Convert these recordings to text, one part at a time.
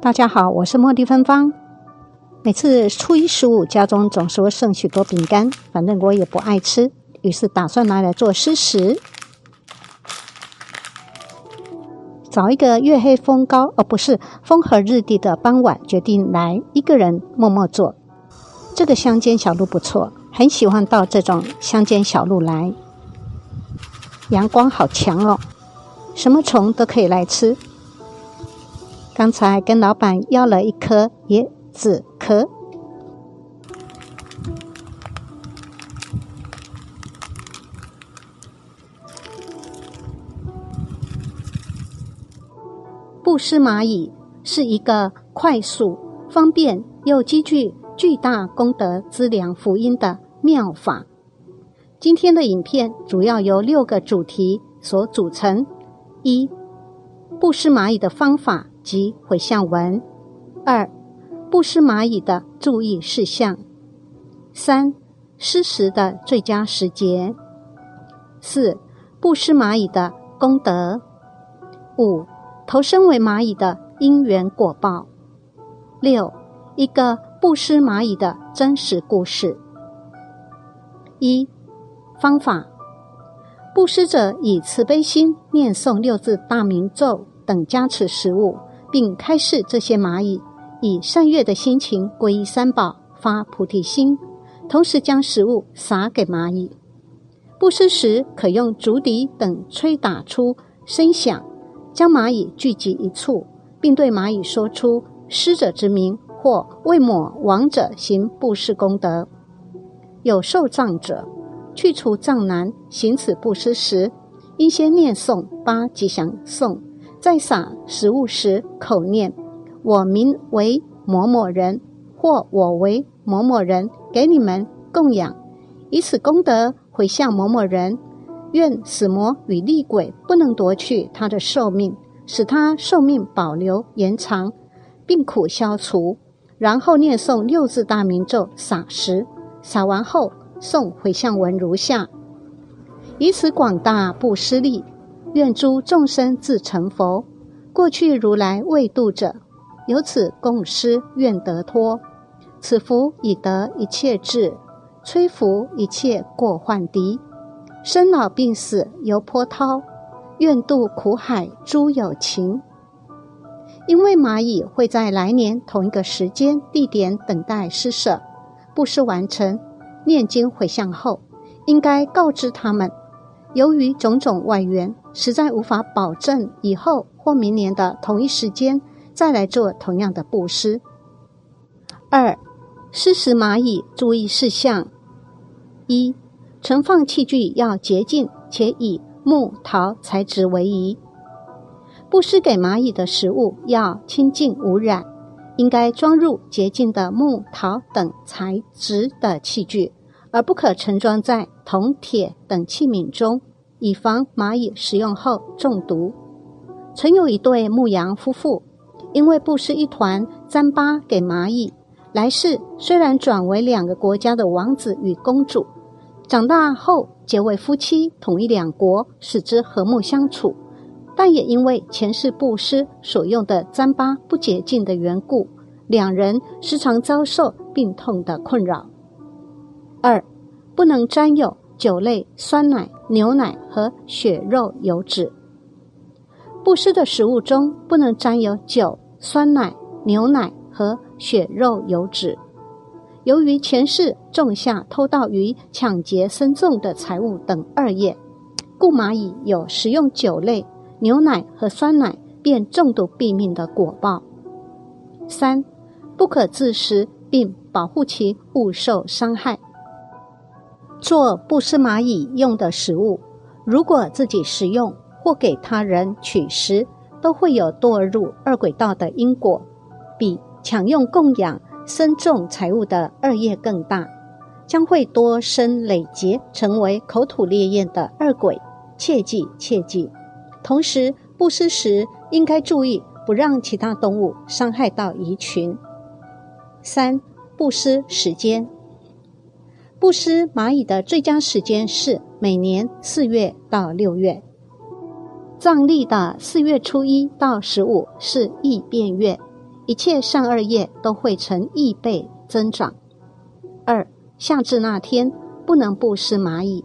大家好，我是茉莉芬芳。每次初一十五，家中总是会剩许多饼干，反正我也不爱吃，于是打算拿来做湿食。找一个月黑风高，而不是风和日丽的傍晚，决定来一个人默默做。这个乡间小路不错，很喜欢到这种乡间小路来。阳光好强哦，什么虫都可以来吃。刚才跟老板要了一颗椰子壳。布施蚂蚁是一个快速、方便又积聚巨大功德资粮福音的妙法。今天的影片主要由六个主题所组成：一、布施蚂蚁的方法。及回向文，二布施蚂蚁的注意事项，三施食的最佳时节，四布施蚂蚁的功德，五投身为蚂蚁的因缘果报，六一个布施蚂蚁的真实故事。一方法，布施者以慈悲心念诵六字大明咒等加持食物。并开示这些蚂蚁以善悦的心情皈依三宝，发菩提心，同时将食物撒给蚂蚁。布施时可用竹笛等吹打出声响，将蚂蚁聚集一处，并对蚂蚁说出施者之名，或为某亡者行布施功德。有受障者去除障难，行此布施时，应先念诵八吉祥颂。在撒食物时，口念“我名为某某人”或“我为某某人”，给你们供养，以此功德回向某某人。愿死魔与厉鬼不能夺去他的寿命，使他寿命保留延长，病苦消除。然后念诵六字大明咒撒食，撒完后诵回向文如下：以此广大布施力。愿诸众生自成佛，过去如来未度者，由此共施愿得脱。此福已得一切智，摧伏一切过患敌。生老病死由波涛，愿度苦海诸有情。因为蚂蚁会在来年同一个时间地点等待施舍，布施完成，念经回向后，应该告知他们。由于种种外援，实在无法保证以后或明年的同一时间再来做同样的布施。二、施食蚂蚁注意事项：一、盛放器具要洁净，且以木、陶材质为宜。布施给蚂蚁的食物要清净无染，应该装入洁净的木、陶等材质的器具。而不可盛装在铜、铁等器皿中，以防蚂蚁食用后中毒。曾有一对牧羊夫妇，因为布施一团糌粑给蚂蚁，来世虽然转为两个国家的王子与公主，长大后结为夫妻，统一两国，使之和睦相处，但也因为前世布施所用的糌粑不洁净的缘故，两人时常遭受病痛的困扰。二，不能沾有酒类、酸奶、牛奶和血肉油脂。布施的食物中不能沾有酒、酸奶、牛奶和血肉油脂。由于前世种下偷盗与抢劫僧众的财物等二业，故蚂蚁有食用酒类、牛奶和酸奶便中毒毙命的果报。三，不可自食，并保护其勿受伤害。做布施蚂蚁用的食物，如果自己食用或给他人取食，都会有堕入二轨道的因果，比抢用供养、生重财物的恶业更大，将会多生累劫，成为口吐烈焰的恶鬼。切记切记！同时，布施时应该注意，不让其他动物伤害到蚁群。三、布施时间。布施蚂蚁的最佳时间是每年四月到六月。藏历的四月初一到十五是异变月，一切善恶业都会成易倍增长。二、夏至那天不能布施蚂蚁，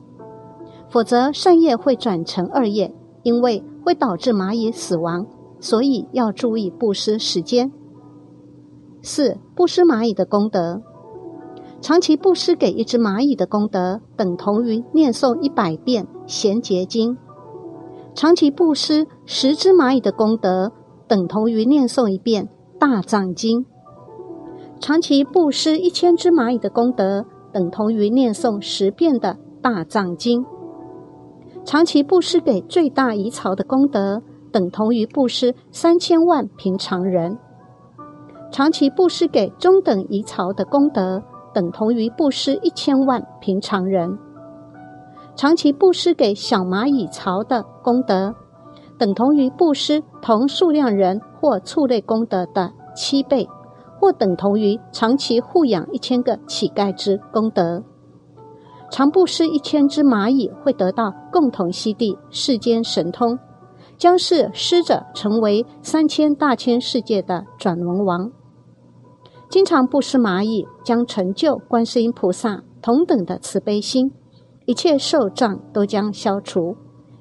否则善业会转成恶业，因为会导致蚂蚁死亡，所以要注意布施时间。四、布施蚂蚁的功德。长期布施给一只蚂蚁的功德，等同于念诵一百遍贤劫经；长期布施十只蚂蚁的功德，等同于念诵一遍大藏经；长期布施一千只蚂蚁的功德，等同于念诵十遍的大藏经；长期布施给最大蚁草的功德，等同于布施三千万平常人；长期布施给中等蚁草的功德。等同于布施一千万平常人，长期布施给小蚂蚁巢的功德，等同于布施同数量人或畜类功德的七倍，或等同于长期护养一千个乞丐之功德。常布施一千只蚂蚁，会得到共同悉地世间神通，将是施者成为三千大千世界的转轮王。经常布施蚂蚁，将成就观世音菩萨同等的慈悲心，一切受障都将消除，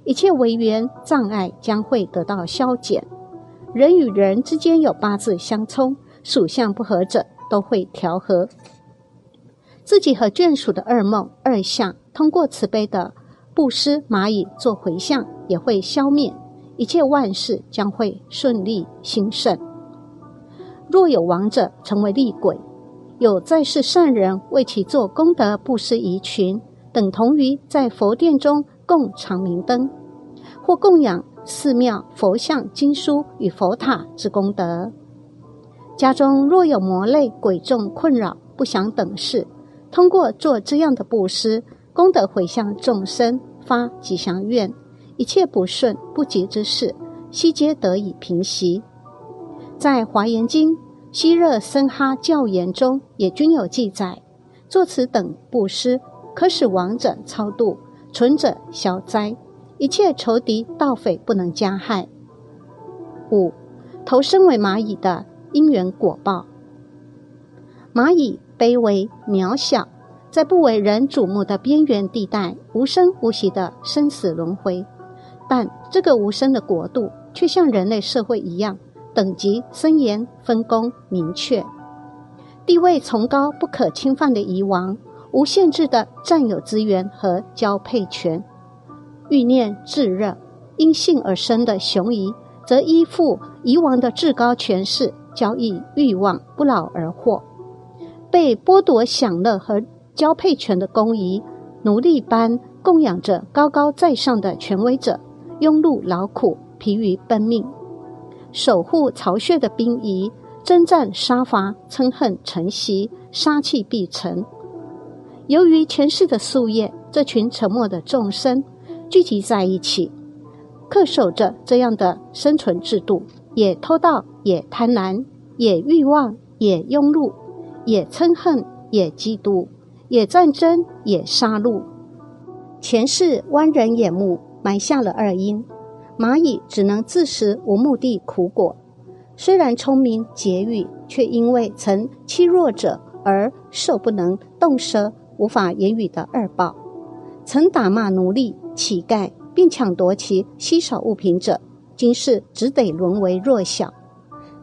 一切违缘障碍将会得到消减。人与人之间有八字相冲、属相不合者，都会调和。自己和眷属的二梦、二相，通过慈悲的布施蚂蚁做回向，也会消灭，一切万事将会顺利兴盛。若有亡者成为厉鬼，有在世善人为其做功德布施遗群，等同于在佛殿中供长明灯，或供养寺庙佛像、经书与佛塔之功德。家中若有魔类鬼众困扰，不想等事，通过做这样的布施，功德回向众生，发吉祥愿，一切不顺不吉之事，悉皆得以平息。在《华严经》《希热僧哈教言》中也均有记载，作此等布施，可使亡者超度，存者消灾，一切仇敌盗匪不能加害。五，投身为蚂蚁的因缘果报。蚂蚁卑微渺小，在不为人瞩目的边缘地带，无声无息的生死轮回，但这个无声的国度，却像人类社会一样。等级森严，分工明确，地位崇高、不可侵犯的遗王，无限制的占有资源和交配权。欲念炙热，因性而生的雄夷，则依附夷王的至高权势，交易欲望，不劳而获。被剥夺享乐和交配权的公夷，奴隶般供养着高高在上的权威者，庸碌劳苦，疲于奔命。守护巢穴的兵夷，征战杀伐，嗔恨成习，杀气必成。由于前世的夙业，这群沉默的众生聚集在一起，恪守着这样的生存制度：也偷盗，也贪婪，也欲望，也庸碌，也嗔恨，也嫉妒，也战争，也杀戮。前世剜人眼目，埋下了二因。蚂蚁只能自食无目的苦果，虽然聪明节欲，却因为曾欺弱者而受不能动舌、无法言语的恶报；曾打骂奴隶、乞丐，并抢夺其稀少物品者，今世只得沦为弱小，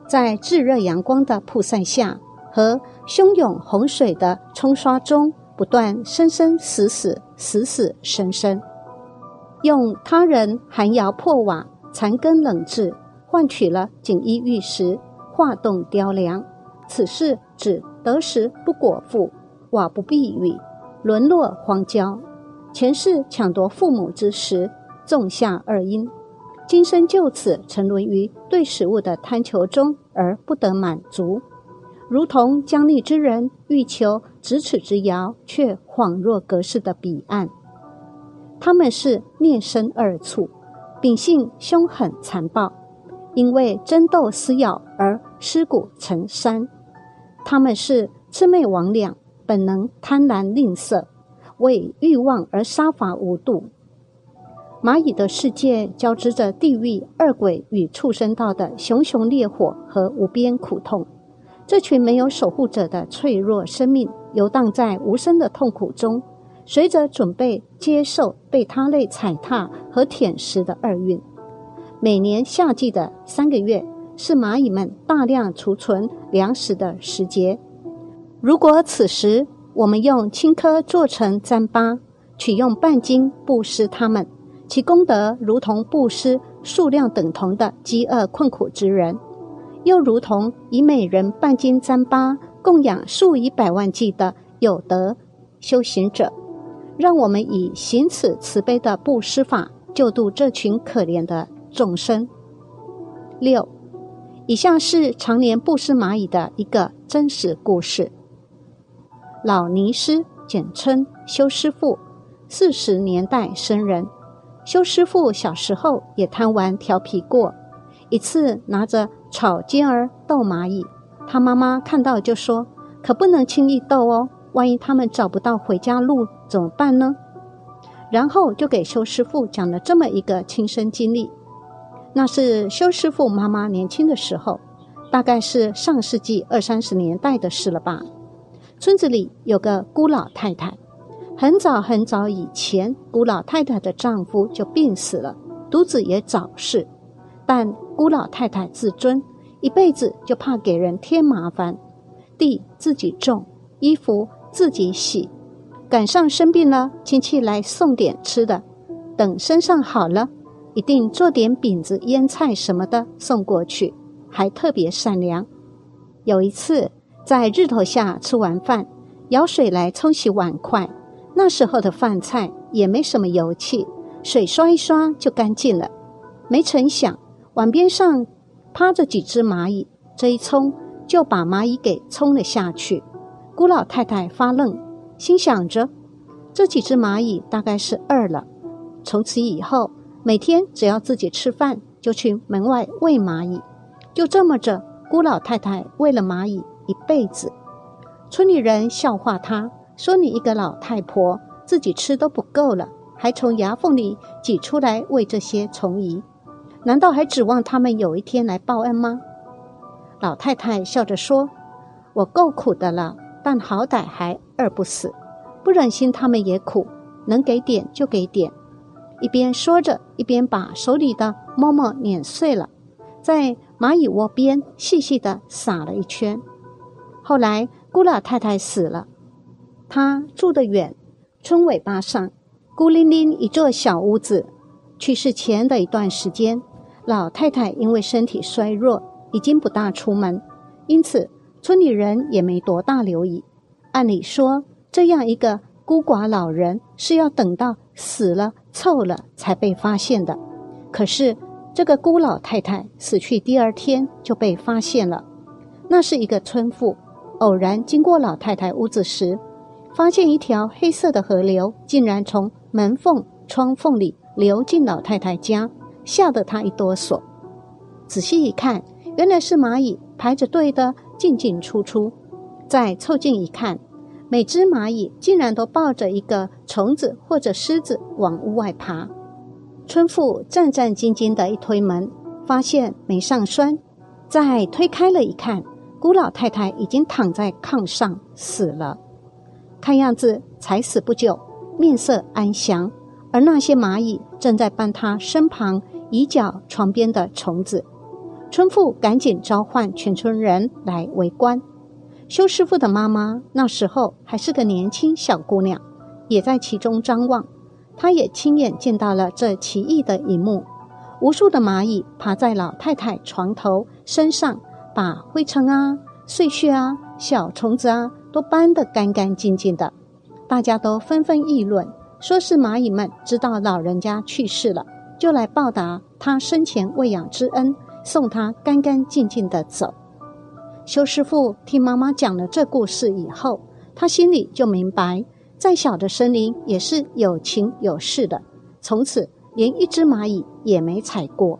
在炙热阳光的曝晒下和汹涌洪水的冲刷中，不断生生死死、死死生生。用他人寒窑破瓦、残羹冷炙，换取了锦衣玉食、画栋雕梁。此事指得时不果腹、瓦不避雨、沦落荒郊。前世抢夺父母之时，种下二因，今生就此沉沦于对食物的贪求中而不得满足。如同将逆之人欲求咫尺之遥，却恍若隔世的彼岸。他们是孽生二处，秉性凶狠残暴，因为争斗撕咬而尸骨成山。他们是魑魅魍魉，本能贪婪吝啬，为欲望而杀伐无度。蚂蚁的世界交织着地狱、恶鬼与畜生道的熊熊烈火和无边苦痛。这群没有守护者的脆弱生命，游荡在无声的痛苦中，随着准备接受被他类踩踏和舔食的厄运。每年夏季的三个月是蚂蚁们大量储存粮食的时节。如果此时我们用青稞做成糌粑，取用半斤布施它们。其功德如同布施数量等同的饥饿困苦之人，又如同以每人半斤糌粑供养数以百万计的有德修行者。让我们以行此慈悲的布施法，救度这群可怜的众生。六，以下是常年布施蚂蚁的一个真实故事。老尼师，简称修师傅，四十年代生人。修师傅小时候也贪玩调皮过，一次拿着草尖儿逗蚂蚁，他妈妈看到就说：“可不能轻易逗哦，万一他们找不到回家路怎么办呢？”然后就给修师傅讲了这么一个亲身经历。那是修师傅妈妈年轻的时候，大概是上世纪二三十年代的事了吧。村子里有个孤老太太。很早很早以前，孤老太太的丈夫就病死了，独子也早逝。但孤老太太自尊，一辈子就怕给人添麻烦，地自己种，衣服自己洗。赶上生病了，亲戚来送点吃的，等身上好了，一定做点饼子、腌菜什么的送过去，还特别善良。有一次在日头下吃完饭，舀水来冲洗碗筷。那时候的饭菜也没什么油气，水刷一刷就干净了。没成想，碗边上趴着几只蚂蚁，这一冲就把蚂蚁给冲了下去。姑老太太发愣，心想着这几只蚂蚁大概是饿了。从此以后，每天只要自己吃饭，就去门外喂蚂蚁。就这么着，姑老太太喂了蚂蚁一辈子。村里人笑话她。说你一个老太婆，自己吃都不够了，还从牙缝里挤出来喂这些虫蚁，难道还指望他们有一天来报恩吗？老太太笑着说：“我够苦的了，但好歹还饿不死，不忍心他们也苦，能给点就给点。”一边说着，一边把手里的馍馍碾碎了，在蚂蚁窝边细细的撒了一圈。后来姑老太太死了。她住得远，村尾巴上，孤零零一座小屋子。去世前的一段时间，老太太因为身体衰弱，已经不大出门，因此村里人也没多大留意。按理说，这样一个孤寡老人是要等到死了臭了才被发现的。可是，这个孤老太太死去第二天就被发现了。那是一个村妇，偶然经过老太太屋子时。发现一条黑色的河流，竟然从门缝、窗缝里流进老太太家，吓得她一哆嗦。仔细一看，原来是蚂蚁排着队的进进出出。再凑近一看，每只蚂蚁竟然都抱着一个虫子或者虱子往屋外爬。村妇战战兢兢的一推门，发现没上栓，再推开了一看，姑老太太已经躺在炕上死了。看样子才死不久，面色安详，而那些蚂蚁正在帮他身旁移脚床边的虫子。村妇赶紧召唤全村人来围观。修师傅的妈妈那时候还是个年轻小姑娘，也在其中张望。她也亲眼见到了这奇异的一幕：无数的蚂蚁爬在老太太床头身上，把灰尘啊、碎屑啊、小虫子啊。都搬得干干净净的，大家都纷纷议论，说是蚂蚁们知道老人家去世了，就来报答他生前喂养之恩，送他干干净净的走。修师傅听妈妈讲了这故事以后，他心里就明白，再小的森林也是有情有势的。从此，连一只蚂蚁也没踩过。